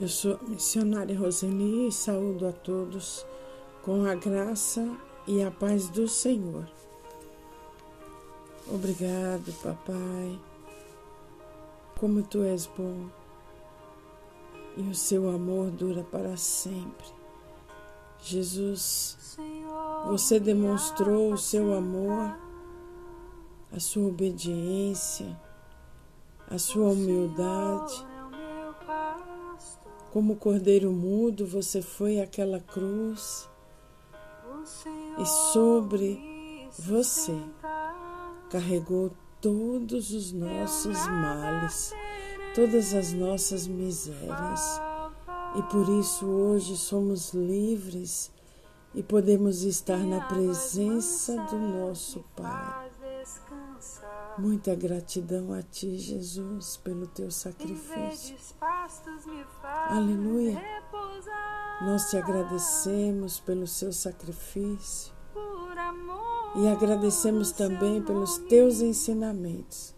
Eu sou missionária Roseli e saúdo a todos com a graça e a paz do Senhor. Obrigado, papai. Como tu és bom e o seu amor dura para sempre. Jesus, você demonstrou o seu amor, a sua obediência, a sua humildade como cordeiro mudo, você foi àquela cruz e sobre você carregou todos os nossos males, todas as nossas misérias. E por isso hoje somos livres e podemos estar na presença do nosso Pai. Muita gratidão a Ti, Jesus, pelo Teu sacrifício. Aleluia. Nós te agradecemos pelo Seu sacrifício e agradecemos também pelos Teus ensinamentos,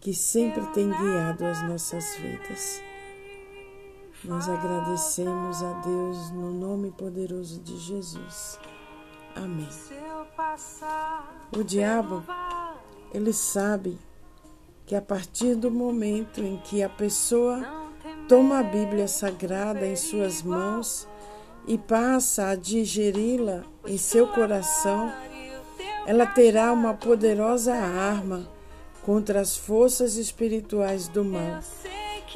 que sempre têm guiado as nossas vidas. Nós agradecemos a Deus no nome poderoso de Jesus. Amém. O diabo ele sabe que a partir do momento em que a pessoa toma a Bíblia Sagrada em suas mãos e passa a digeri-la em seu coração, ela terá uma poderosa arma contra as forças espirituais do mal,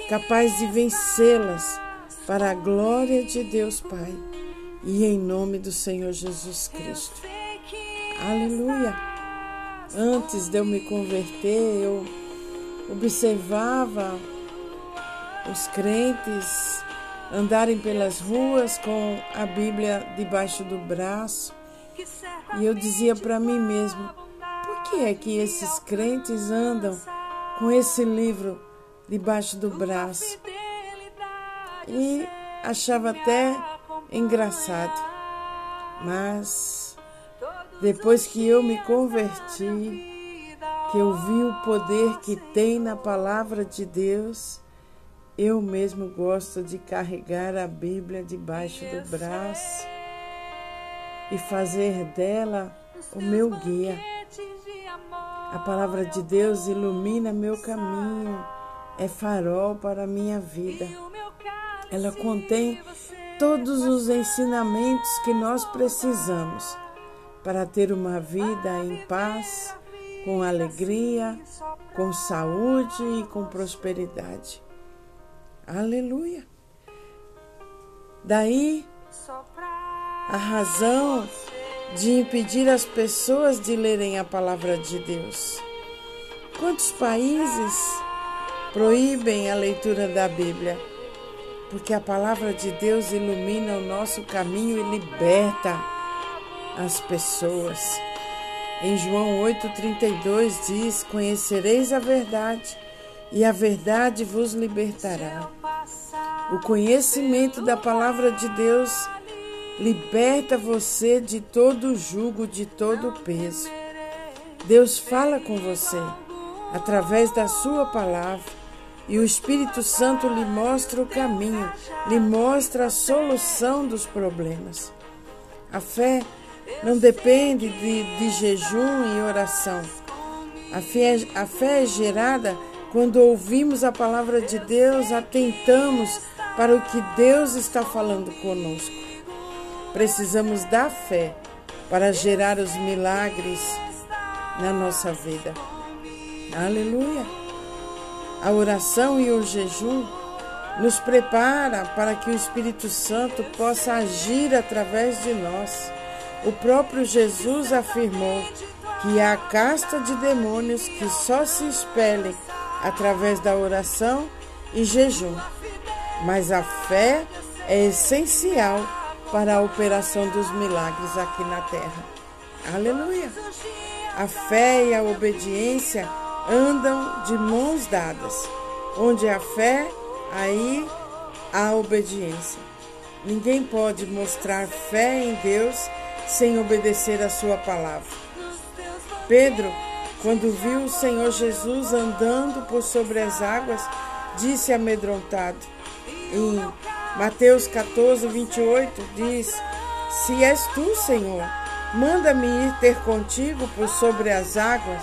capaz de vencê-las para a glória de Deus Pai e em nome do Senhor Jesus Cristo. Aleluia! Antes de eu me converter, eu observava os crentes andarem pelas ruas com a Bíblia debaixo do braço. E eu dizia para mim mesmo: por que é que esses crentes andam com esse livro debaixo do braço? E achava até engraçado. Mas depois que eu me converti, que eu vi o poder que tem na palavra de Deus, eu mesmo gosto de carregar a Bíblia debaixo do braço e fazer dela o meu guia. A palavra de Deus ilumina meu caminho, é farol para a minha vida. Ela contém todos os ensinamentos que nós precisamos para ter uma vida em paz, com alegria, com saúde e com prosperidade. Aleluia! Daí a razão de impedir as pessoas de lerem a palavra de Deus. Quantos países proíbem a leitura da Bíblia? Porque a palavra de Deus ilumina o nosso caminho e liberta as pessoas. Em João 8,32 diz: Conhecereis a verdade, e a verdade vos libertará. O conhecimento da palavra de Deus liberta você de todo jugo, de todo peso. Deus fala com você através da sua palavra. E o Espírito Santo lhe mostra o caminho, lhe mostra a solução dos problemas. A fé não depende de, de jejum e oração. A fé, a fé é gerada quando ouvimos a palavra de Deus, atentamos para o que Deus está falando conosco. Precisamos da fé para gerar os milagres na nossa vida. Aleluia! A oração e o jejum nos prepara para que o Espírito Santo possa agir através de nós. O próprio Jesus afirmou que há casta de demônios que só se expelem através da oração e jejum. Mas a fé é essencial para a operação dos milagres aqui na terra. Aleluia! A fé e a obediência andam de mãos dadas. Onde há fé, aí há obediência. Ninguém pode mostrar fé em Deus sem obedecer a sua palavra. Pedro, quando viu o Senhor Jesus andando por sobre as águas, disse amedrontado: em Mateus 14, 28, diz: Se és tu, Senhor, manda-me ir ter contigo por sobre as águas.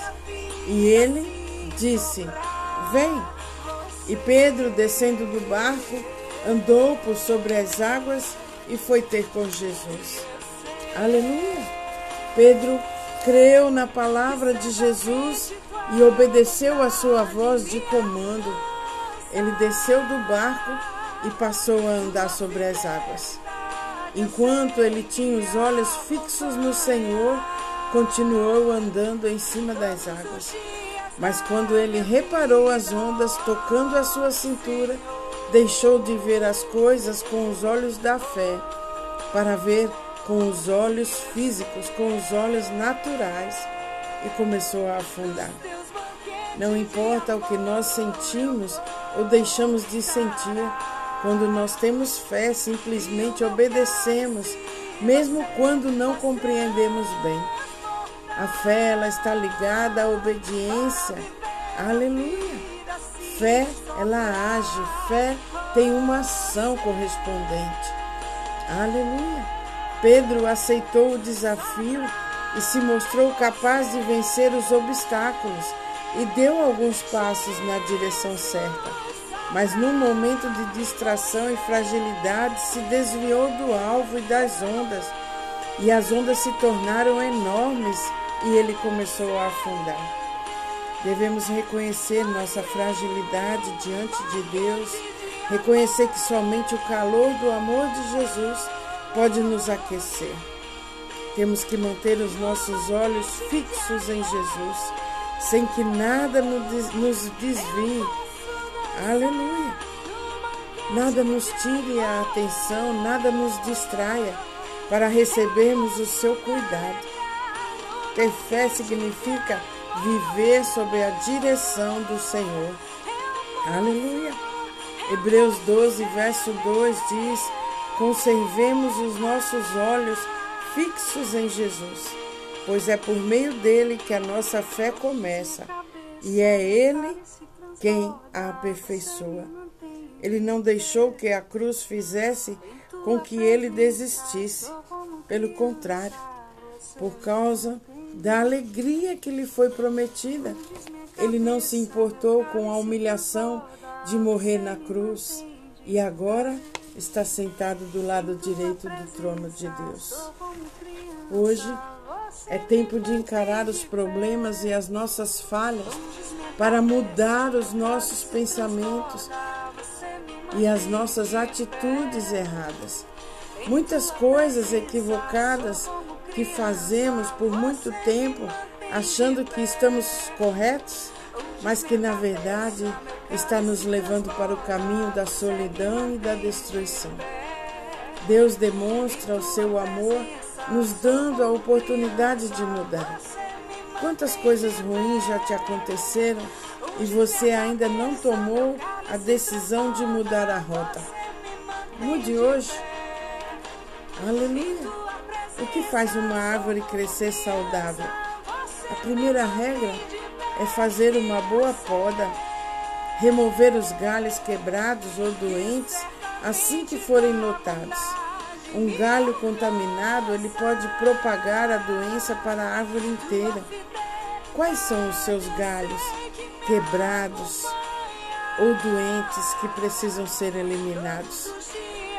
E ele disse: Vem. E Pedro, descendo do barco, andou por sobre as águas e foi ter com Jesus. Aleluia! Pedro creu na palavra de Jesus e obedeceu a sua voz de comando. Ele desceu do barco e passou a andar sobre as águas. Enquanto ele tinha os olhos fixos no Senhor, continuou andando em cima das águas. Mas quando ele reparou as ondas tocando a sua cintura, deixou de ver as coisas com os olhos da fé, para ver com os olhos físicos, com os olhos naturais, e começou a afundar. Não importa o que nós sentimos ou deixamos de sentir, quando nós temos fé, simplesmente obedecemos, mesmo quando não compreendemos bem. A fé ela está ligada à obediência. Aleluia. Fé ela age, fé tem uma ação correspondente. Aleluia. Pedro aceitou o desafio e se mostrou capaz de vencer os obstáculos e deu alguns passos na direção certa. Mas num momento de distração e fragilidade se desviou do alvo e das ondas, e as ondas se tornaram enormes e ele começou a afundar. Devemos reconhecer nossa fragilidade diante de Deus, reconhecer que somente o calor do amor de Jesus pode nos aquecer. Temos que manter os nossos olhos fixos em Jesus, sem que nada nos desvie. Aleluia! Nada nos tire a atenção, nada nos distraia para recebermos o seu cuidado. Ter fé significa viver sob a direção do Senhor. Aleluia. Hebreus 12, verso 2 diz: Conservemos os nossos olhos fixos em Jesus, pois é por meio dele que a nossa fé começa, e é ele quem a aperfeiçoa. Ele não deixou que a cruz fizesse com que ele desistisse. Pelo contrário, por causa da alegria que lhe foi prometida. Ele não se importou com a humilhação de morrer na cruz e agora está sentado do lado direito do trono de Deus. Hoje é tempo de encarar os problemas e as nossas falhas para mudar os nossos pensamentos e as nossas atitudes erradas. Muitas coisas equivocadas que fazemos por muito tempo achando que estamos corretos, mas que na verdade está nos levando para o caminho da solidão e da destruição. Deus demonstra o seu amor nos dando a oportunidade de mudar. Quantas coisas ruins já te aconteceram e você ainda não tomou a decisão de mudar a rota? Mude hoje. Aleluia. O que faz uma árvore crescer saudável? A primeira regra é fazer uma boa poda, remover os galhos quebrados ou doentes assim que forem notados. Um galho contaminado ele pode propagar a doença para a árvore inteira. Quais são os seus galhos quebrados ou doentes que precisam ser eliminados?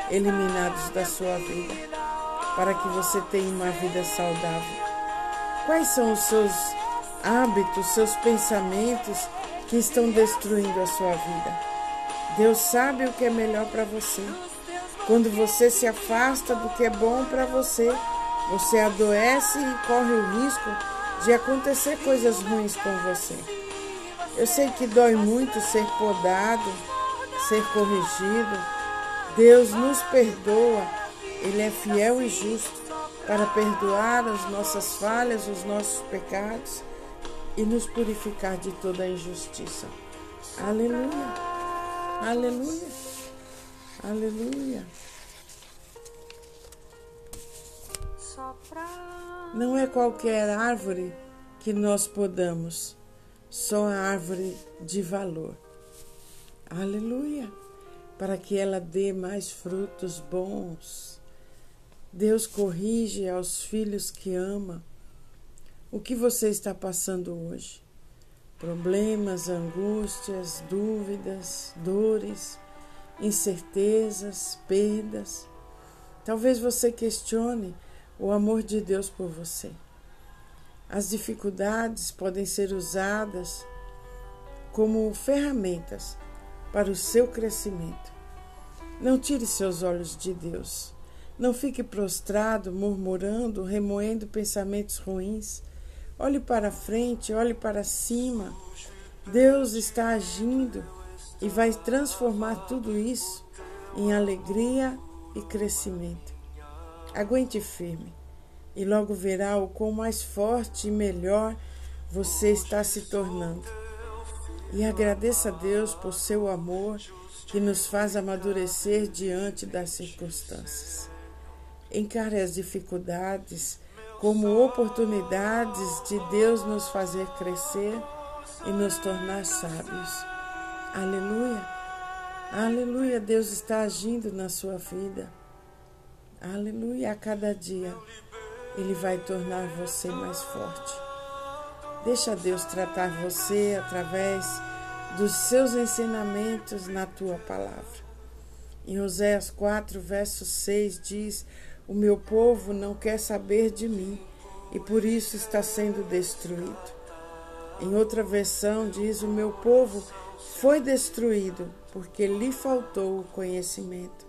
Eliminados da sua vida para que você tenha uma vida saudável? Quais são os seus hábitos, seus pensamentos que estão destruindo a sua vida? Deus sabe o que é melhor para você. Quando você se afasta do que é bom para você, você adoece e corre o risco de acontecer coisas ruins com você. Eu sei que dói muito ser podado, ser corrigido. Deus nos perdoa ele é fiel e justo para perdoar as nossas falhas, os nossos pecados e nos purificar de toda a injustiça. Aleluia! Aleluia! Aleluia! Não é qualquer árvore que nós podamos, só a árvore de valor. Aleluia! para que ela dê mais frutos bons. Deus corrige aos filhos que ama. O que você está passando hoje? Problemas, angústias, dúvidas, dores, incertezas, perdas. Talvez você questione o amor de Deus por você. As dificuldades podem ser usadas como ferramentas para o seu crescimento. Não tire seus olhos de Deus. Não fique prostrado, murmurando, remoendo pensamentos ruins. Olhe para frente, olhe para cima. Deus está agindo e vai transformar tudo isso em alegria e crescimento. Aguente firme e logo verá o quão mais forte e melhor você está se tornando. E agradeça a Deus por seu amor que nos faz amadurecer diante das circunstâncias. Encare as dificuldades como oportunidades de Deus nos fazer crescer e nos tornar sábios. Aleluia! Aleluia! Deus está agindo na sua vida. Aleluia! A cada dia Ele vai tornar você mais forte. Deixa Deus tratar você através dos seus ensinamentos na tua palavra. Em Oséias 4, verso 6 diz: O meu povo não quer saber de mim e por isso está sendo destruído. Em outra versão diz: O meu povo foi destruído porque lhe faltou o conhecimento.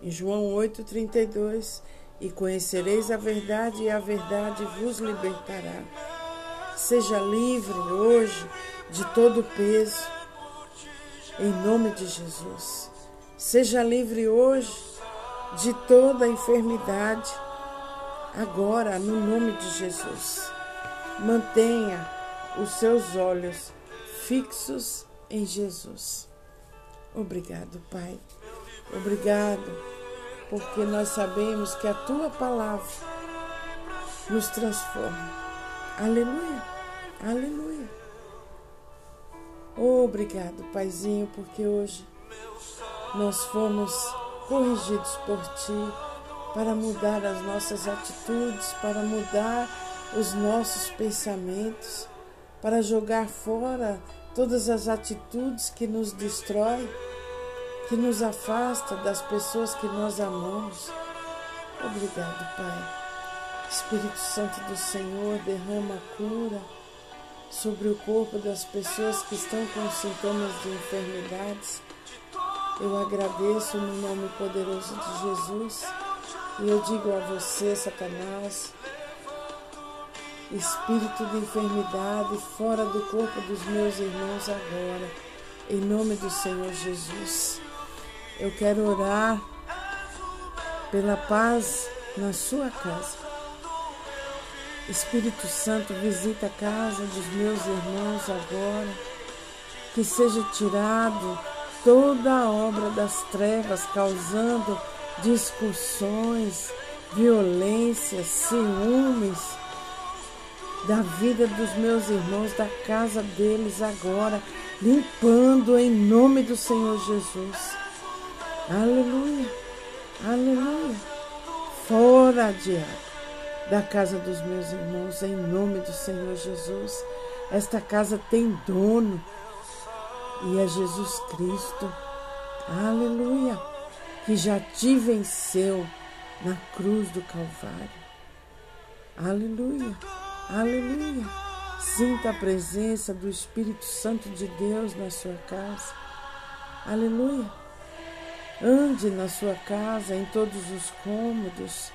Em João 8,32: E conhecereis a verdade, e a verdade vos libertará. Seja livre hoje de todo peso, em nome de Jesus. Seja livre hoje de toda enfermidade, agora, no nome de Jesus. Mantenha os seus olhos fixos em Jesus. Obrigado, Pai. Obrigado, porque nós sabemos que a tua palavra nos transforma Aleluia, aleluia. Obrigado, Paizinho, porque hoje nós fomos corrigidos por Ti para mudar as nossas atitudes, para mudar os nossos pensamentos, para jogar fora todas as atitudes que nos destroem, que nos afasta das pessoas que nós amamos. Obrigado, Pai. Espírito Santo do Senhor, derrama cura sobre o corpo das pessoas que estão com sintomas de enfermidades. Eu agradeço no nome poderoso de Jesus e eu digo a você, Satanás, espírito de enfermidade fora do corpo dos meus irmãos agora, em nome do Senhor Jesus. Eu quero orar pela paz na sua casa. Espírito Santo, visita a casa dos meus irmãos agora. Que seja tirado toda a obra das trevas, causando discussões, violências, ciúmes da vida dos meus irmãos, da casa deles agora, limpando em nome do Senhor Jesus. Aleluia, aleluia. Fora, diabo da casa dos meus irmãos, em nome do Senhor Jesus. Esta casa tem dono e é Jesus Cristo. Aleluia! Que já te venceu na cruz do Calvário. Aleluia! Aleluia! Sinta a presença do Espírito Santo de Deus na sua casa. Aleluia! Ande na sua casa, em todos os cômodos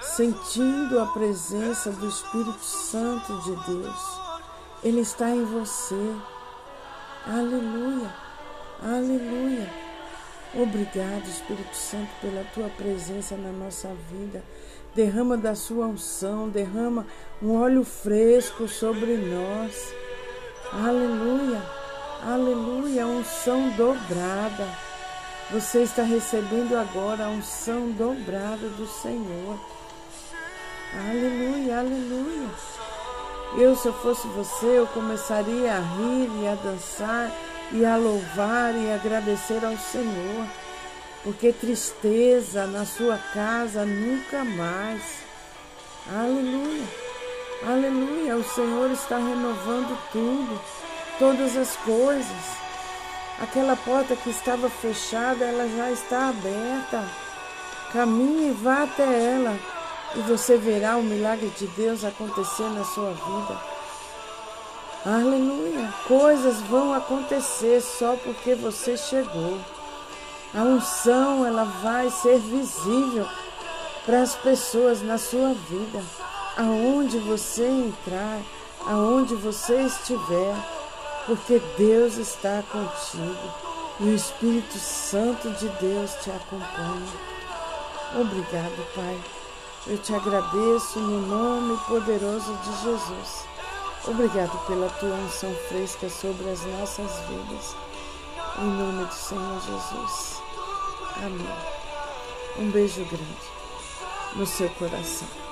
sentindo a presença do Espírito Santo de Deus. Ele está em você. Aleluia, aleluia. Obrigado, Espírito Santo, pela tua presença na nossa vida. Derrama da sua unção, derrama um óleo fresco sobre nós. Aleluia, aleluia, unção dobrada. Você está recebendo agora a unção dobrada do Senhor. Aleluia, aleluia. Eu, se eu fosse você, eu começaria a rir e a dançar e a louvar e agradecer ao Senhor, porque tristeza na sua casa nunca mais. Aleluia, aleluia, o Senhor está renovando tudo, todas as coisas. Aquela porta que estava fechada, ela já está aberta. Caminhe e vá até ela e você verá o milagre de Deus acontecer na sua vida. Aleluia! Coisas vão acontecer só porque você chegou. A unção ela vai ser visível para as pessoas na sua vida. Aonde você entrar, aonde você estiver, porque Deus está contigo e o Espírito Santo de Deus te acompanha. Obrigado, Pai. Eu te agradeço no nome poderoso de Jesus. Obrigado pela tua unção fresca sobre as nossas vidas. Em nome do Senhor Jesus. Amém. Um beijo grande no seu coração.